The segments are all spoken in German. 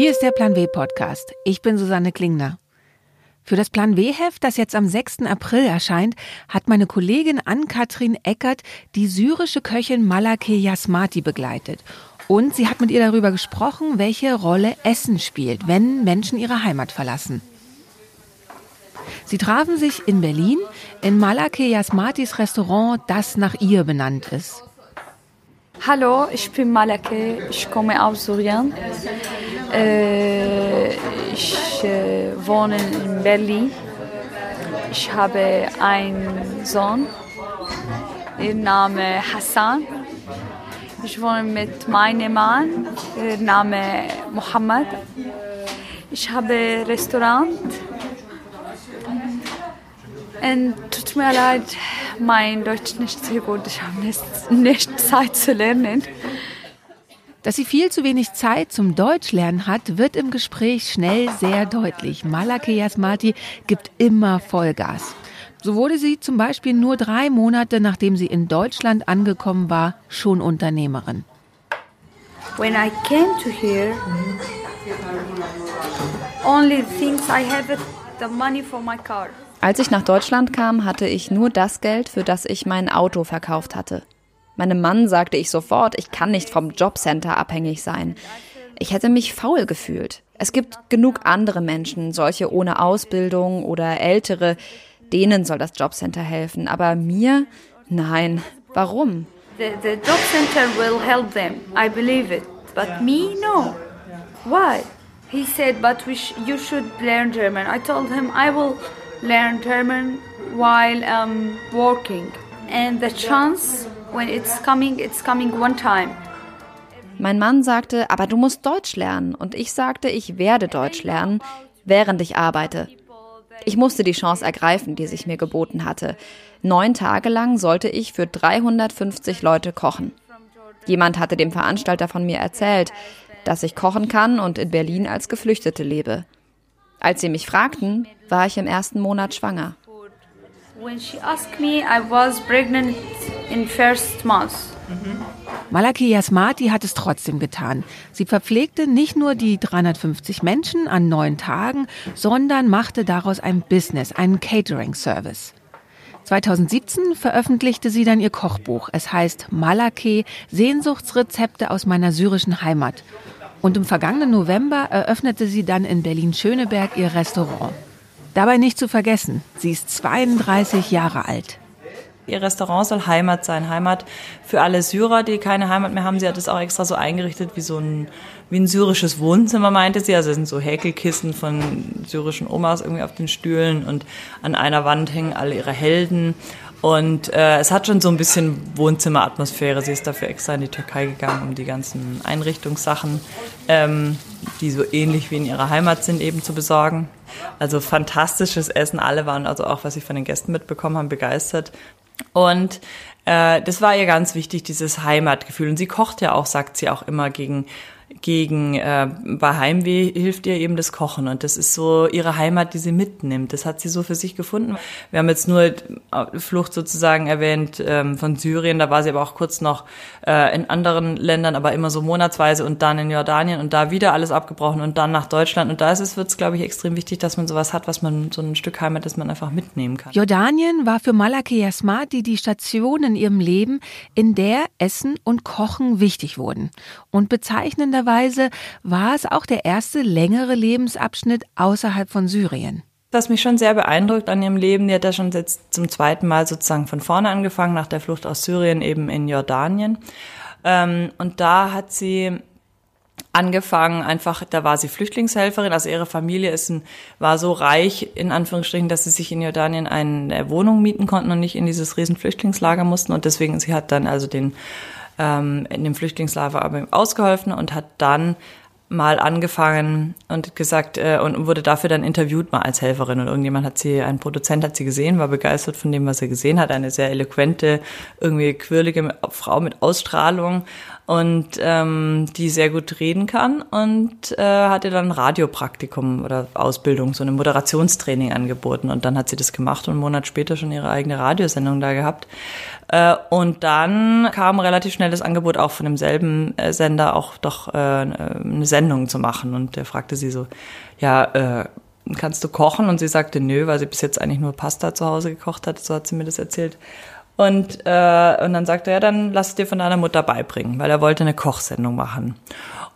Hier ist der Plan W Podcast. Ich bin Susanne Klingner. Für das Plan W-Heft, das jetzt am 6. April erscheint, hat meine Kollegin Ann-Kathrin Eckert die syrische Köchin Malake Yasmati begleitet. Und sie hat mit ihr darüber gesprochen, welche Rolle Essen spielt, wenn Menschen ihre Heimat verlassen. Sie trafen sich in Berlin in Malake Yasmatis Restaurant, das nach ihr benannt ist. Hallo, ich bin Malake, ich komme aus Syrien. Äh, ich äh, wohne in Berlin. Ich habe einen Sohn, der Name Hassan. Ich wohne mit meinem Mann, der Name Mohammed. Ich habe ein Restaurant. Und tut mir leid, mein Deutsch nicht sehr gut. Ich habe nicht, nicht Zeit zu lernen. Dass sie viel zu wenig Zeit zum Deutschlernen hat, wird im Gespräch schnell sehr deutlich. Malake Yasmati gibt immer Vollgas. So wurde sie zum Beispiel nur drei Monate nachdem sie in Deutschland angekommen war, schon Unternehmerin. When I came to here, only things I have the money for my car. Als ich nach Deutschland kam, hatte ich nur das Geld, für das ich mein Auto verkauft hatte. Meinem Mann sagte ich sofort, ich kann nicht vom Jobcenter abhängig sein. Ich hätte mich faul gefühlt. Es gibt genug andere Menschen, solche ohne Ausbildung oder ältere, denen soll das Jobcenter helfen. Aber mir? Nein. Warum? The, the job center will help them. I believe it. But me, no. Why? He said, but sh you should learn German. I told him I will learn German while um, working. And the chance when it's coming, it's coming one time. Mein Mann sagte, aber du musst Deutsch lernen. Und ich sagte, ich werde Deutsch lernen, während ich arbeite. Ich musste die Chance ergreifen, die sich mir geboten hatte. Neun Tage lang sollte ich für 350 Leute kochen. Jemand hatte dem Veranstalter von mir erzählt, dass ich kochen kann und in Berlin als Geflüchtete lebe. Als sie mich fragten, war ich im ersten Monat schwanger. Month. Malaki Yasmati hat es trotzdem getan. Sie verpflegte nicht nur die 350 Menschen an neun Tagen, sondern machte daraus ein Business, einen Catering-Service. 2017 veröffentlichte sie dann ihr Kochbuch. Es heißt Malake, Sehnsuchtsrezepte aus meiner syrischen Heimat. Und im vergangenen November eröffnete sie dann in Berlin-Schöneberg ihr Restaurant. Dabei nicht zu vergessen, sie ist 32 Jahre alt. Ihr Restaurant soll Heimat sein. Heimat für alle Syrer, die keine Heimat mehr haben. Sie hat es auch extra so eingerichtet wie so ein, wie ein syrisches Wohnzimmer, meinte sie. Also es sind so Häkelkissen von syrischen Omas irgendwie auf den Stühlen und an einer Wand hängen alle ihre Helden. Und äh, es hat schon so ein bisschen Wohnzimmeratmosphäre. Sie ist dafür extra in die Türkei gegangen, um die ganzen Einrichtungssachen, ähm, die so ähnlich wie in ihrer Heimat sind, eben zu besorgen. Also fantastisches Essen. Alle waren also auch, was ich von den Gästen mitbekommen habe, begeistert. Und äh, das war ihr ganz wichtig, dieses Heimatgefühl. Und sie kocht ja auch, sagt sie auch immer gegen gegen äh, bei Heimweh hilft ihr eben das Kochen und das ist so ihre Heimat, die sie mitnimmt. Das hat sie so für sich gefunden. Wir haben jetzt nur äh, Flucht sozusagen erwähnt ähm, von Syrien, da war sie aber auch kurz noch äh, in anderen Ländern, aber immer so monatsweise und dann in Jordanien und da wieder alles abgebrochen und dann nach Deutschland und da ist es wird es glaube ich extrem wichtig, dass man sowas hat, was man so ein Stück Heimat, das man einfach mitnehmen kann. Jordanien war für Malaki Yasmati die Station in ihrem Leben, in der Essen und Kochen wichtig wurden und bezeichnender Interessanterweise war es auch der erste längere Lebensabschnitt außerhalb von Syrien. Was mich schon sehr beeindruckt an ihrem Leben, die hat ja schon jetzt zum zweiten Mal sozusagen von vorne angefangen, nach der Flucht aus Syrien eben in Jordanien. Ähm, und da hat sie angefangen, einfach, da war sie Flüchtlingshelferin, also ihre Familie ist ein, war so reich, in Anführungsstrichen, dass sie sich in Jordanien eine Wohnung mieten konnten und nicht in dieses riesen Flüchtlingslager mussten und deswegen, sie hat dann also den ähm, in dem Flüchtlingslager aber ausgeholfen und hat dann mal angefangen und gesagt äh, und wurde dafür dann interviewt mal als Helferin. Und irgendjemand hat sie, ein Produzent hat sie gesehen, war begeistert von dem, was er gesehen hat, eine sehr eloquente, irgendwie quirlige Frau mit Ausstrahlung und ähm, die sehr gut reden kann und äh, hat ihr dann ein Radiopraktikum oder Ausbildung, so eine Moderationstraining angeboten und dann hat sie das gemacht und einen Monat später schon ihre eigene Radiosendung da gehabt. Äh, und dann kam relativ schnell das Angebot auch von demselben äh, Sender auch doch äh, eine Sendung zu machen und der fragte sie so, ja, äh, kannst du kochen? Und sie sagte, nö, weil sie bis jetzt eigentlich nur Pasta zu Hause gekocht hat, so hat sie mir das erzählt. Und, äh, und dann sagte er, ja, dann lass es dir von deiner Mutter beibringen, weil er wollte eine Kochsendung machen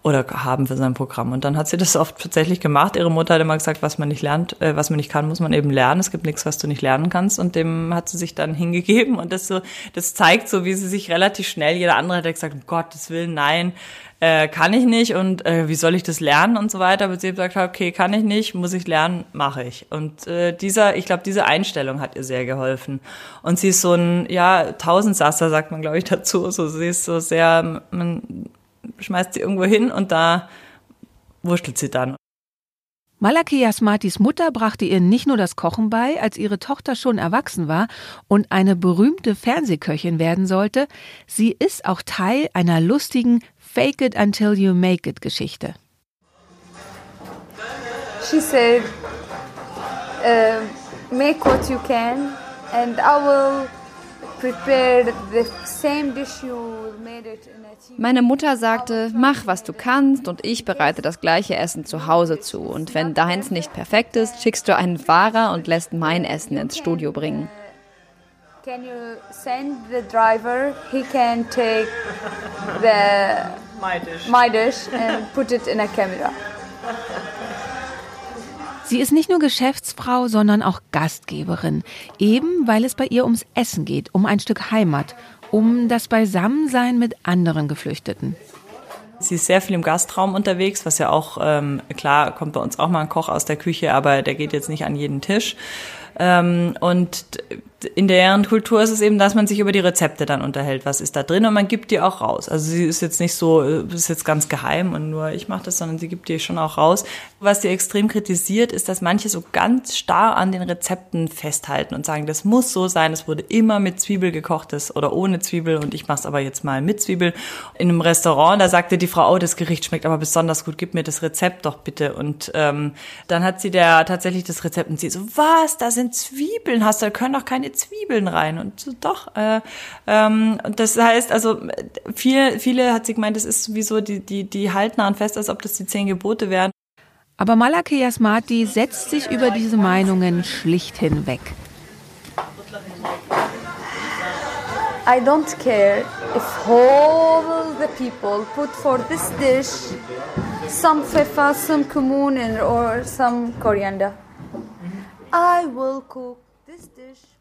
oder haben für sein Programm. Und dann hat sie das oft tatsächlich gemacht. Ihre Mutter hat immer gesagt, was man nicht lernt, äh, was man nicht kann, muss man eben lernen. Es gibt nichts, was du nicht lernen kannst. Und dem hat sie sich dann hingegeben. Und das so, das zeigt so, wie sie sich relativ schnell, jeder andere hat gesagt, um Gottes Willen, nein, äh, kann ich nicht und äh, wie soll ich das lernen und so weiter. Aber sie hat gesagt, okay, kann ich nicht, muss ich lernen, mache ich. Und äh, dieser, ich glaube, diese Einstellung hat ihr sehr geholfen. Und sie ist so ein, ja, Tausendsasser, sagt man, glaube ich, dazu. So, sie ist so sehr, man schmeißt sie irgendwo hin und da wurschtelt sie dann. Malaki Yasmatis Mutter brachte ihr nicht nur das Kochen bei, als ihre Tochter schon erwachsen war und eine berühmte Fernsehköchin werden sollte, sie ist auch Teil einer lustigen Fake it until you make it Geschichte. She said, uh, make what you can and I will prepare the same dish you made it in. Meine Mutter sagte, mach was du kannst und ich bereite das gleiche Essen zu Hause zu. Und wenn deins nicht perfekt ist, schickst du einen Fahrer und lässt mein Essen ins Studio bringen. Can you send the driver? He can take the My dish. my dish and put it in a camera. Sie ist nicht nur Geschäftsfrau, sondern auch Gastgeberin, eben weil es bei ihr ums Essen geht, um ein Stück Heimat, um das Beisammensein mit anderen Geflüchteten. Sie ist sehr viel im Gastraum unterwegs, was ja auch, ähm, klar, kommt bei uns auch mal ein Koch aus der Küche, aber der geht jetzt nicht an jeden Tisch. Ähm, und in deren Kultur ist es eben, dass man sich über die Rezepte dann unterhält, was ist da drin und man gibt die auch raus. Also sie ist jetzt nicht so, äh, ist jetzt ganz geheim und nur ich mache das, sondern sie gibt die schon auch raus. Was sie extrem kritisiert, ist, dass manche so ganz starr an den Rezepten festhalten und sagen, das muss so sein, es wurde immer mit Zwiebel gekocht das, oder ohne Zwiebel und ich mache es aber jetzt mal mit Zwiebel. In einem Restaurant, da sagte die Frau, oh, das Gericht schmeckt aber besonders gut, gib mir das Rezept doch bitte. Und ähm, dann hat sie der tatsächlich das Rezept und sie so, was, da sind Zwiebeln, hast du, da können doch keine Zwiebeln rein. Und so, doch. Äh, ähm, und das heißt, also viele, viele hat sie gemeint, das ist sowieso, die, die, die halten daran fest, als ob das die zehn Gebote wären. Aber Malaki Yasmati setzt sich über diese Meinungen schlicht hinweg. I don't care if all the people put for this dish some pfeffer, some cumin, or some coriander. I will cook this dish.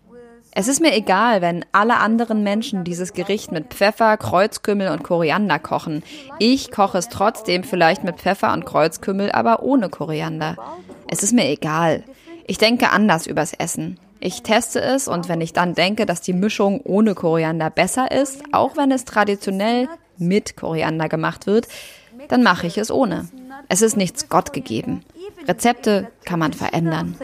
Es ist mir egal, wenn alle anderen Menschen dieses Gericht mit Pfeffer, Kreuzkümmel und Koriander kochen. Ich koche es trotzdem vielleicht mit Pfeffer und Kreuzkümmel, aber ohne Koriander. Es ist mir egal. Ich denke anders übers Essen. Ich teste es und wenn ich dann denke, dass die Mischung ohne Koriander besser ist, auch wenn es traditionell mit Koriander gemacht wird, dann mache ich es ohne. Es ist nichts Gott gegeben. Rezepte kann man verändern.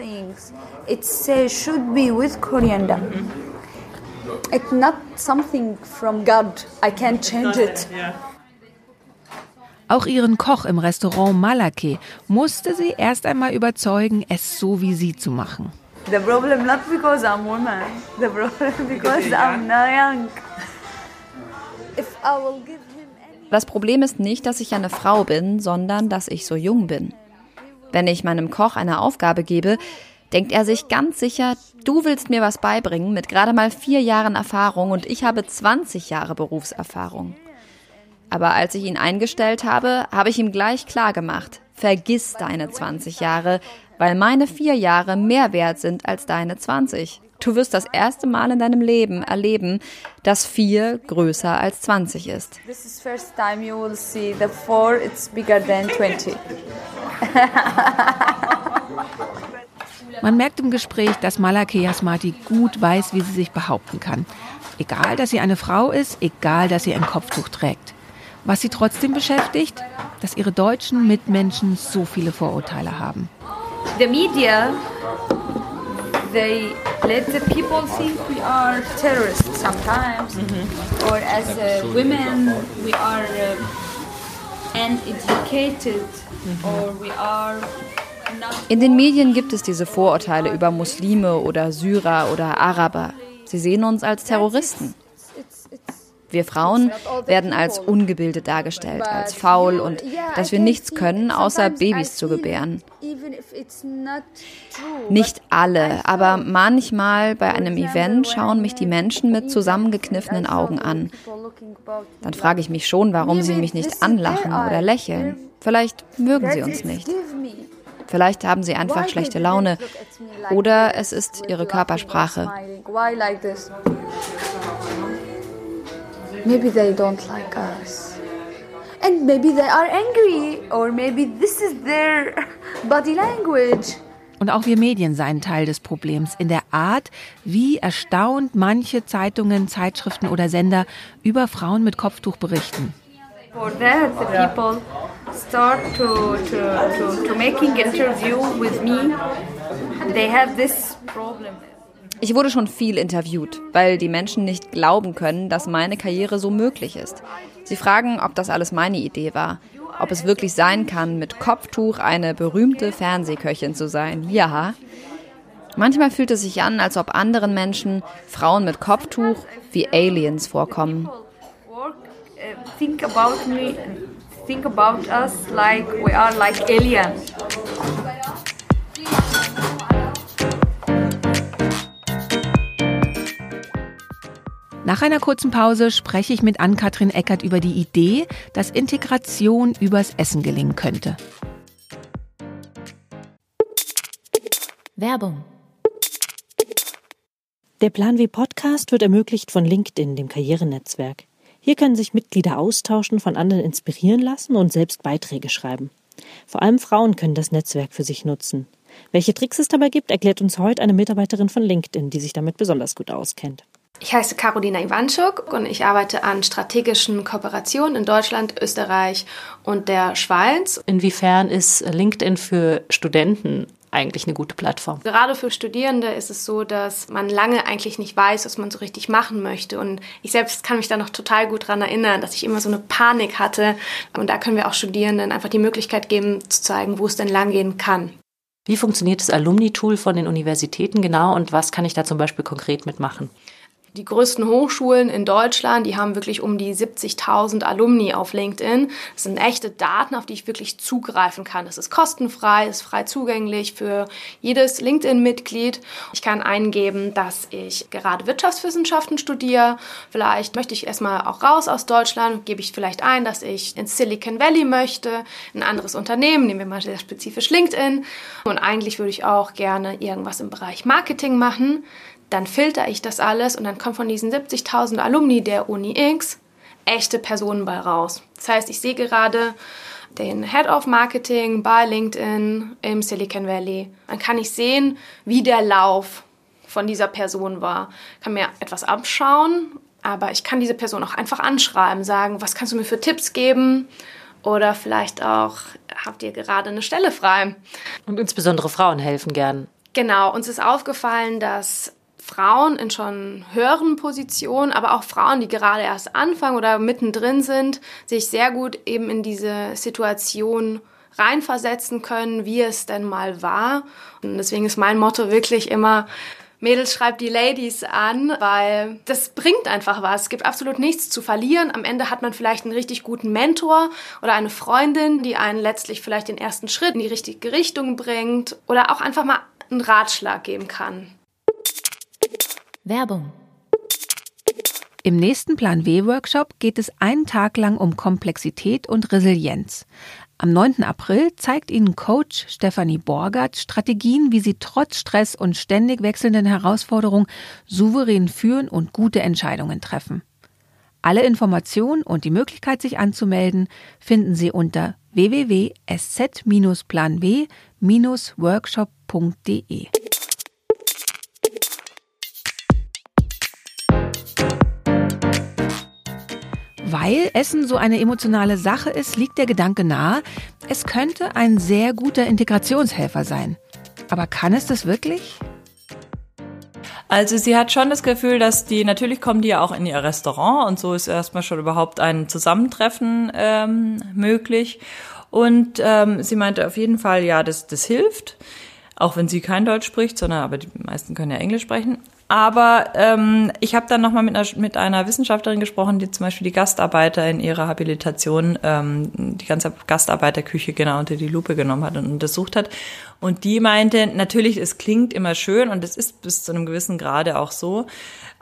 Auch ihren Koch im Restaurant Malake musste sie erst einmal überzeugen, es so wie sie zu machen. The problem not because I'm woman. The problem because I'm not young. If I will give him any Das Problem ist nicht, dass ich eine Frau bin, sondern dass ich so jung bin. Wenn ich meinem Koch eine Aufgabe gebe, denkt er sich ganz sicher, du willst mir was beibringen mit gerade mal vier Jahren Erfahrung und ich habe 20 Jahre Berufserfahrung. Aber als ich ihn eingestellt habe, habe ich ihm gleich klar gemacht, vergiss deine 20 Jahre, weil meine vier Jahre mehr wert sind als deine 20. Du wirst das erste Mal in deinem Leben erleben, dass vier größer als 20 ist. This is first time you will see the four. It's bigger than 20. Man merkt im Gespräch, dass Malake Yasmati gut weiß, wie sie sich behaupten kann. Egal, dass sie eine Frau ist, egal, dass sie ein Kopftuch trägt. Was sie trotzdem beschäftigt, dass ihre deutschen Mitmenschen so viele Vorurteile haben. The media, they let the people think we are terrorists sometimes, mm-hmm. or as uh, women we are uh, uneducated, mm-hmm. or we are In den Medien gibt es diese Vorurteile über Muslime oder Syrer oder Araber. Sie sehen uns als Terroristen. Wir Frauen werden als ungebildet dargestellt, als faul und dass wir nichts können, außer Babys zu gebären. Nicht alle, aber manchmal bei einem Event schauen mich die Menschen mit zusammengekniffenen Augen an. Dann frage ich mich schon, warum sie mich nicht anlachen oder lächeln. Vielleicht mögen sie uns nicht. Vielleicht haben sie einfach schlechte Laune oder es ist ihre Körpersprache. Maybe they don't like us. And maybe they are angry or maybe this is their body language. Und auch wir Medien seien Teil des Problems in der Art, wie erstaunt manche Zeitungen, Zeitschriften oder Sender über Frauen mit Kopftuch berichten. For that, the people start to, to, to, to making interview with me. They have this problem. Ich wurde schon viel interviewt, weil die Menschen nicht glauben können, dass meine Karriere so möglich ist. Sie fragen, ob das alles meine Idee war, ob es wirklich sein kann, mit Kopftuch eine berühmte Fernsehköchin zu sein. Ja. Manchmal fühlt es sich an, als ob anderen Menschen Frauen mit Kopftuch wie Aliens vorkommen. Think about me, think about us like we are like aliens. Nach einer kurzen Pause spreche ich mit Ann-Kathrin Eckert über die Idee, dass Integration übers Essen gelingen könnte. Werbung. Der Plan W Podcast wird ermöglicht von LinkedIn, dem Karrierenetzwerk. Hier können sich Mitglieder austauschen, von anderen inspirieren lassen und selbst Beiträge schreiben. Vor allem Frauen können das Netzwerk für sich nutzen. Welche Tricks es dabei gibt, erklärt uns heute eine Mitarbeiterin von LinkedIn, die sich damit besonders gut auskennt. Ich heiße Carolina Iwanschuk und ich arbeite an strategischen Kooperationen in Deutschland, Österreich und der Schweiz. Inwiefern ist LinkedIn für Studenten eigentlich eine gute Plattform. Gerade für Studierende ist es so, dass man lange eigentlich nicht weiß, was man so richtig machen möchte. Und ich selbst kann mich da noch total gut daran erinnern, dass ich immer so eine Panik hatte. Und da können wir auch Studierenden einfach die Möglichkeit geben, zu zeigen, wo es denn langgehen kann. Wie funktioniert das Alumni-Tool von den Universitäten genau und was kann ich da zum Beispiel konkret mitmachen? Die größten Hochschulen in Deutschland, die haben wirklich um die 70.000 Alumni auf LinkedIn. Das sind echte Daten, auf die ich wirklich zugreifen kann. Das ist kostenfrei, ist frei zugänglich für jedes LinkedIn-Mitglied. Ich kann eingeben, dass ich gerade Wirtschaftswissenschaften studiere. Vielleicht möchte ich erstmal auch raus aus Deutschland. Gebe ich vielleicht ein, dass ich ins Silicon Valley möchte, ein anderes Unternehmen, nehmen wir mal sehr spezifisch LinkedIn. Und eigentlich würde ich auch gerne irgendwas im Bereich Marketing machen dann filter ich das alles und dann kommt von diesen 70.000 Alumni der Uni X echte Personen bei raus. Das heißt, ich sehe gerade den Head of Marketing bei LinkedIn im Silicon Valley. Dann kann ich sehen, wie der Lauf von dieser Person war. Ich kann mir etwas abschauen, aber ich kann diese Person auch einfach anschreiben, sagen, was kannst du mir für Tipps geben? Oder vielleicht auch, habt ihr gerade eine Stelle frei? Und insbesondere Frauen helfen gern. Genau, uns ist aufgefallen, dass Frauen in schon höheren Positionen, aber auch Frauen, die gerade erst anfangen oder mittendrin sind, sich sehr gut eben in diese Situation reinversetzen können, wie es denn mal war. Und deswegen ist mein Motto wirklich immer, Mädels schreibt die Ladies an, weil das bringt einfach was. Es gibt absolut nichts zu verlieren. Am Ende hat man vielleicht einen richtig guten Mentor oder eine Freundin, die einen letztlich vielleicht den ersten Schritt in die richtige Richtung bringt oder auch einfach mal einen Ratschlag geben kann. Werbung. Im nächsten Plan W-Workshop geht es einen Tag lang um Komplexität und Resilienz. Am 9. April zeigt Ihnen Coach Stefanie Borgert Strategien, wie Sie trotz Stress und ständig wechselnden Herausforderungen souverän führen und gute Entscheidungen treffen. Alle Informationen und die Möglichkeit, sich anzumelden, finden Sie unter www.sz-plan-w-workshop.de. Weil Essen so eine emotionale Sache ist, liegt der Gedanke nahe, es könnte ein sehr guter Integrationshelfer sein. Aber kann es das wirklich? Also sie hat schon das Gefühl, dass die, natürlich kommen die ja auch in ihr Restaurant und so ist erstmal schon überhaupt ein Zusammentreffen ähm, möglich. Und ähm, sie meinte auf jeden Fall, ja, das, das hilft, auch wenn sie kein Deutsch spricht, sondern aber die meisten können ja Englisch sprechen. Aber ähm, ich habe dann nochmal mit einer, mit einer Wissenschaftlerin gesprochen, die zum Beispiel die Gastarbeiter in ihrer Habilitation, ähm, die ganze Gastarbeiterküche genau unter die Lupe genommen hat und untersucht hat. Und die meinte, natürlich, es klingt immer schön und es ist bis zu einem gewissen Grade auch so.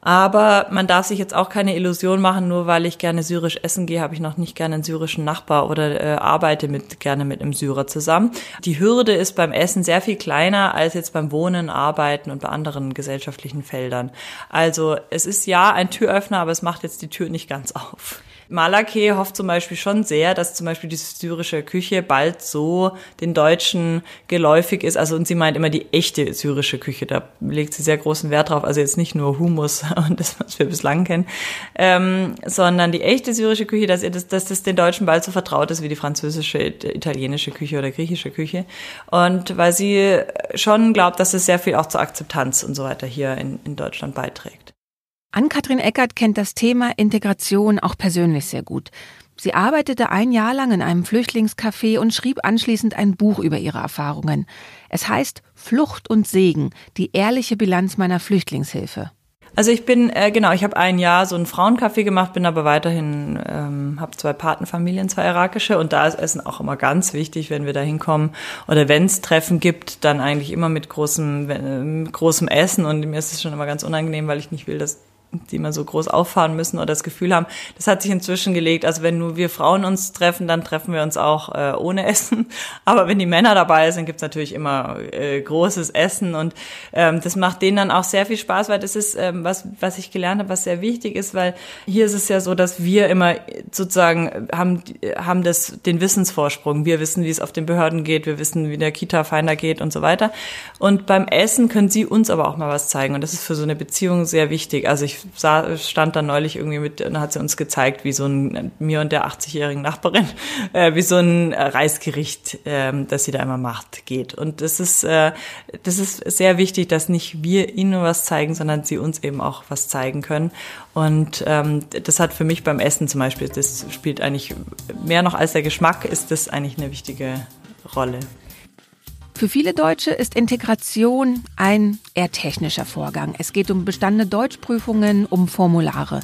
Aber man darf sich jetzt auch keine Illusion machen, nur weil ich gerne syrisch essen gehe, habe ich noch nicht gerne einen syrischen Nachbar oder äh, arbeite mit, gerne mit einem Syrer zusammen. Die Hürde ist beim Essen sehr viel kleiner als jetzt beim Wohnen, Arbeiten und bei anderen gesellschaftlichen Feldern. Also es ist ja ein Türöffner, aber es macht jetzt die Tür nicht ganz auf. Malake hofft zum Beispiel schon sehr, dass zum Beispiel die syrische Küche bald so den Deutschen geläufig ist. Also und sie meint immer die echte syrische Küche. Da legt sie sehr großen Wert drauf. Also jetzt nicht nur Humus und das, was wir bislang kennen, ähm, sondern die echte syrische Küche, dass, ihr das, dass das den Deutschen bald so vertraut ist wie die französische, italienische Küche oder griechische Küche. Und weil sie schon glaubt, dass es sehr viel auch zur Akzeptanz und so weiter hier in, in Deutschland beiträgt. Ann-Kathrin Eckert kennt das Thema Integration auch persönlich sehr gut. Sie arbeitete ein Jahr lang in einem Flüchtlingscafé und schrieb anschließend ein Buch über ihre Erfahrungen. Es heißt Flucht und Segen, die ehrliche Bilanz meiner Flüchtlingshilfe. Also ich bin, äh, genau, ich habe ein Jahr so ein Frauencafé gemacht, bin aber weiterhin, ähm, habe zwei Patenfamilien, zwei irakische und da ist Essen auch immer ganz wichtig, wenn wir da hinkommen. Oder wenn es Treffen gibt, dann eigentlich immer mit großem, äh, großem Essen und mir ist es schon immer ganz unangenehm, weil ich nicht will, dass die immer so groß auffahren müssen oder das Gefühl haben, das hat sich inzwischen gelegt. Also wenn nur wir Frauen uns treffen, dann treffen wir uns auch äh, ohne Essen. Aber wenn die Männer dabei sind, gibt's natürlich immer äh, großes Essen und ähm, das macht denen dann auch sehr viel Spaß, weil das ist ähm, was, was ich gelernt habe, was sehr wichtig ist, weil hier ist es ja so, dass wir immer sozusagen haben haben das den Wissensvorsprung. Wir wissen, wie es auf den Behörden geht, wir wissen, wie der Kita-Finder geht und so weiter. Und beim Essen können sie uns aber auch mal was zeigen und das ist für so eine Beziehung sehr wichtig. Also ich sah, stand da neulich irgendwie mit, dann hat sie uns gezeigt, wie so ein, mir und der 80-jährigen Nachbarin, äh, wie so ein Reisgericht, äh, das sie da immer macht, geht. Und das ist, äh, das ist sehr wichtig, dass nicht wir ihnen was zeigen, sondern sie uns eben auch was zeigen können. Und ähm, das hat für mich beim Essen zum Beispiel, das spielt eigentlich mehr noch als der Geschmack, ist das eigentlich eine wichtige Rolle. Für viele Deutsche ist Integration ein eher technischer Vorgang. Es geht um bestandene Deutschprüfungen, um Formulare.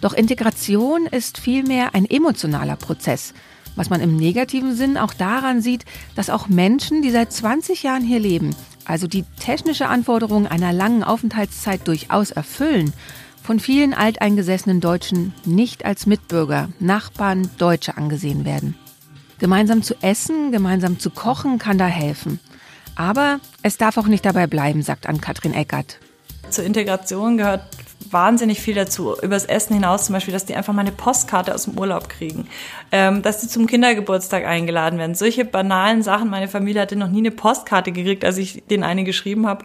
Doch Integration ist vielmehr ein emotionaler Prozess, was man im negativen Sinn auch daran sieht, dass auch Menschen, die seit 20 Jahren hier leben, also die technische Anforderungen einer langen Aufenthaltszeit durchaus erfüllen, von vielen alteingesessenen Deutschen nicht als Mitbürger, Nachbarn, Deutsche angesehen werden. Gemeinsam zu essen, gemeinsam zu kochen kann da helfen. Aber es darf auch nicht dabei bleiben, sagt Ann-Kathrin Eckert. Zur Integration gehört wahnsinnig viel dazu. Übers Essen hinaus zum Beispiel, dass die einfach mal eine Postkarte aus dem Urlaub kriegen. Ähm, dass die zum Kindergeburtstag eingeladen werden. Solche banalen Sachen. Meine Familie hatte noch nie eine Postkarte gekriegt, als ich den eine geschrieben habe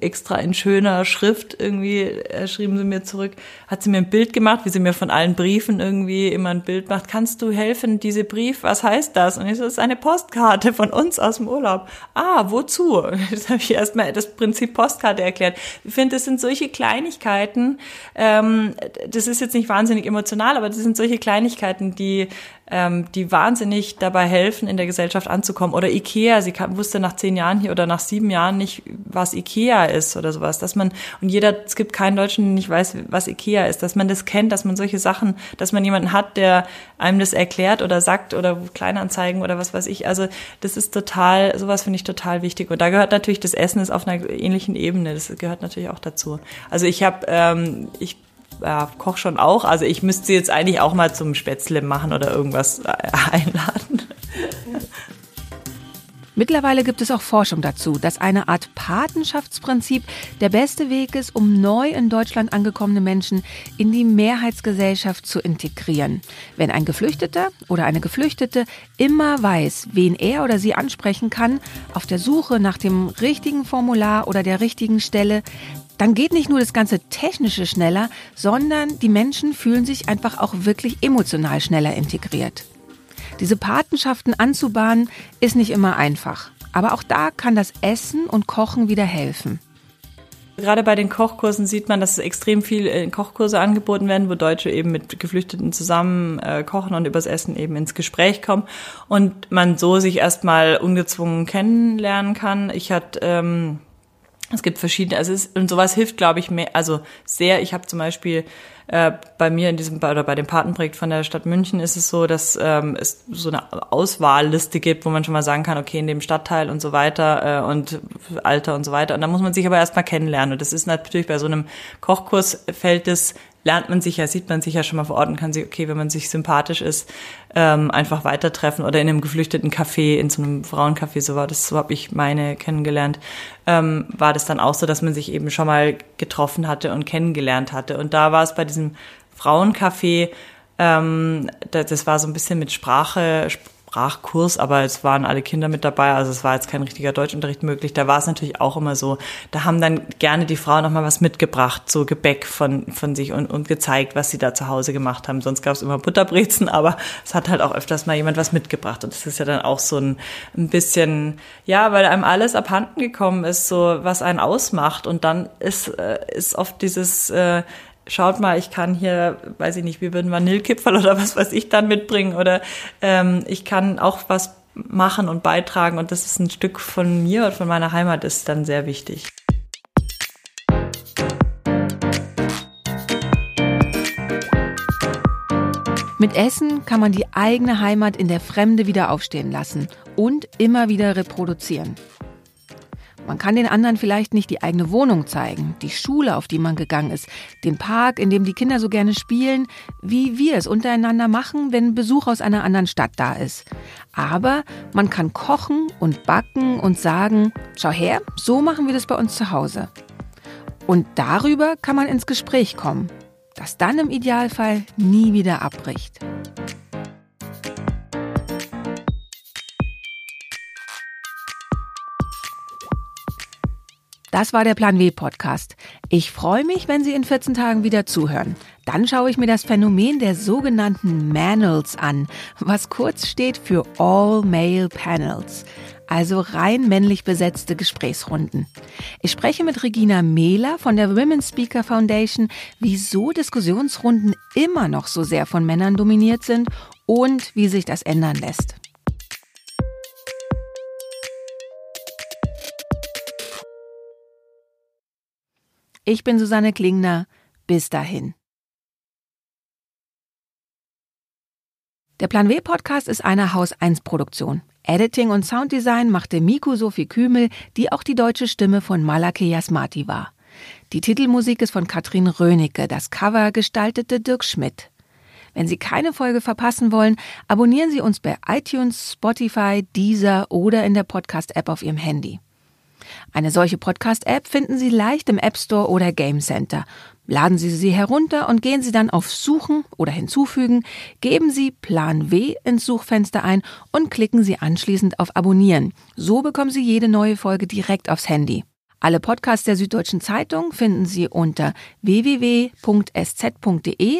extra in schöner Schrift irgendwie äh, schrieben sie mir zurück, hat sie mir ein Bild gemacht, wie sie mir von allen Briefen irgendwie immer ein Bild macht. Kannst du helfen, diese Brief, was heißt das? Und ich so, das ist eine Postkarte von uns aus dem Urlaub. Ah, wozu? Das habe ich erstmal das Prinzip Postkarte erklärt. Ich finde, das sind solche Kleinigkeiten, ähm, das ist jetzt nicht wahnsinnig emotional, aber das sind solche Kleinigkeiten, die ähm, die wahnsinnig dabei helfen, in der Gesellschaft anzukommen. Oder Ikea, sie kann, wusste nach zehn Jahren hier oder nach sieben Jahren nicht, was Ikea ist oder sowas. Dass man, und jeder, es gibt keinen Deutschen, der nicht weiß, was Ikea ist, dass man das kennt, dass man solche Sachen, dass man jemanden hat, der einem das erklärt oder sagt oder Kleinanzeigen oder was weiß ich. Also das ist total, sowas finde ich total wichtig. Und da gehört natürlich das Essen ist auf einer ähnlichen Ebene. Das gehört natürlich auch dazu. Also ich habe, ähm, ich ja, koch schon auch. Also ich müsste jetzt eigentlich auch mal zum Spätzle machen oder irgendwas äh, einladen. Mittlerweile gibt es auch Forschung dazu, dass eine Art Patenschaftsprinzip der beste Weg ist, um neu in Deutschland angekommene Menschen in die Mehrheitsgesellschaft zu integrieren. Wenn ein Geflüchteter oder eine Geflüchtete immer weiß, wen er oder sie ansprechen kann, auf der Suche nach dem richtigen Formular oder der richtigen Stelle, dann geht nicht nur das ganze Technische schneller, sondern die Menschen fühlen sich einfach auch wirklich emotional schneller integriert. Diese Patenschaften anzubahnen ist nicht immer einfach, aber auch da kann das Essen und Kochen wieder helfen. Gerade bei den Kochkursen sieht man, dass extrem viel Kochkurse angeboten werden, wo Deutsche eben mit Geflüchteten zusammen äh, kochen und übers Essen eben ins Gespräch kommen und man so sich erstmal ungezwungen kennenlernen kann. Ich hatte ähm, es gibt verschiedene, also es ist, und sowas hilft, glaube ich, mehr, also sehr. Ich habe zum Beispiel äh, bei mir in diesem oder bei dem Patenprojekt von der Stadt München ist es so, dass ähm, es so eine Auswahlliste gibt, wo man schon mal sagen kann, okay, in dem Stadtteil und so weiter äh, und Alter und so weiter. Und da muss man sich aber erstmal kennenlernen. Und das ist natürlich bei so einem Kochkurs fällt es lernt man sich ja, sieht man sich ja schon mal vor Ort und kann sich, okay, wenn man sich sympathisch ist, ähm, einfach weitertreffen oder in einem geflüchteten Café, in so einem Frauencafé, so war das, so habe ich meine kennengelernt, ähm, war das dann auch so, dass man sich eben schon mal getroffen hatte und kennengelernt hatte. Und da war es bei diesem Frauencafé, ähm, das war so ein bisschen mit Sprache, Sprachkurs, aber es waren alle Kinder mit dabei, also es war jetzt kein richtiger Deutschunterricht möglich. Da war es natürlich auch immer so, da haben dann gerne die Frauen noch mal was mitgebracht, so Gebäck von, von sich und, und gezeigt, was sie da zu Hause gemacht haben. Sonst gab es immer Butterbrezen, aber es hat halt auch öfters mal jemand was mitgebracht. Und das ist ja dann auch so ein, ein bisschen, ja, weil einem alles abhanden gekommen ist, so was einen ausmacht. Und dann ist, äh, ist oft dieses, äh, schaut mal, ich kann hier, weiß ich nicht, wie würden Vanillekipferl oder was weiß ich dann mitbringen oder ähm, ich kann auch was machen und beitragen und das ist ein Stück von mir und von meiner Heimat ist dann sehr wichtig. Mit Essen kann man die eigene Heimat in der Fremde wieder aufstehen lassen und immer wieder reproduzieren. Man kann den anderen vielleicht nicht die eigene Wohnung zeigen, die Schule, auf die man gegangen ist, den Park, in dem die Kinder so gerne spielen, wie wir es untereinander machen, wenn Besuch aus einer anderen Stadt da ist. Aber man kann kochen und backen und sagen, schau her, so machen wir das bei uns zu Hause. Und darüber kann man ins Gespräch kommen, das dann im Idealfall nie wieder abbricht. Das war der Plan W Podcast. Ich freue mich, wenn Sie in 14 Tagen wieder zuhören. Dann schaue ich mir das Phänomen der sogenannten Manels an, was kurz steht für All Male Panels, also rein männlich besetzte Gesprächsrunden. Ich spreche mit Regina Mehler von der Women Speaker Foundation, wieso Diskussionsrunden immer noch so sehr von Männern dominiert sind und wie sich das ändern lässt. Ich bin Susanne Klingner. Bis dahin. Der Plan W Podcast ist eine Haus 1 Produktion. Editing und Sounddesign machte Miku Sophie Kümel, die auch die deutsche Stimme von Malake Yasmati war. Die Titelmusik ist von Katrin Rönecke, das Cover gestaltete Dirk Schmidt. Wenn Sie keine Folge verpassen wollen, abonnieren Sie uns bei iTunes, Spotify, Deezer oder in der Podcast-App auf Ihrem Handy. Eine solche Podcast-App finden Sie leicht im App Store oder Game Center. Laden Sie sie herunter und gehen Sie dann auf Suchen oder Hinzufügen, geben Sie Plan W ins Suchfenster ein und klicken Sie anschließend auf Abonnieren. So bekommen Sie jede neue Folge direkt aufs Handy. Alle Podcasts der Süddeutschen Zeitung finden Sie unter www.sz.de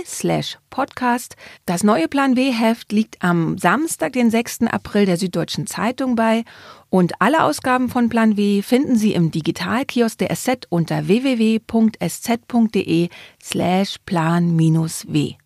slash podcast. Das neue Plan W Heft liegt am Samstag, den 6. April der Süddeutschen Zeitung bei und alle Ausgaben von Plan W finden Sie im Digitalkiosk der SZ unter www.sz.de slash plan-w.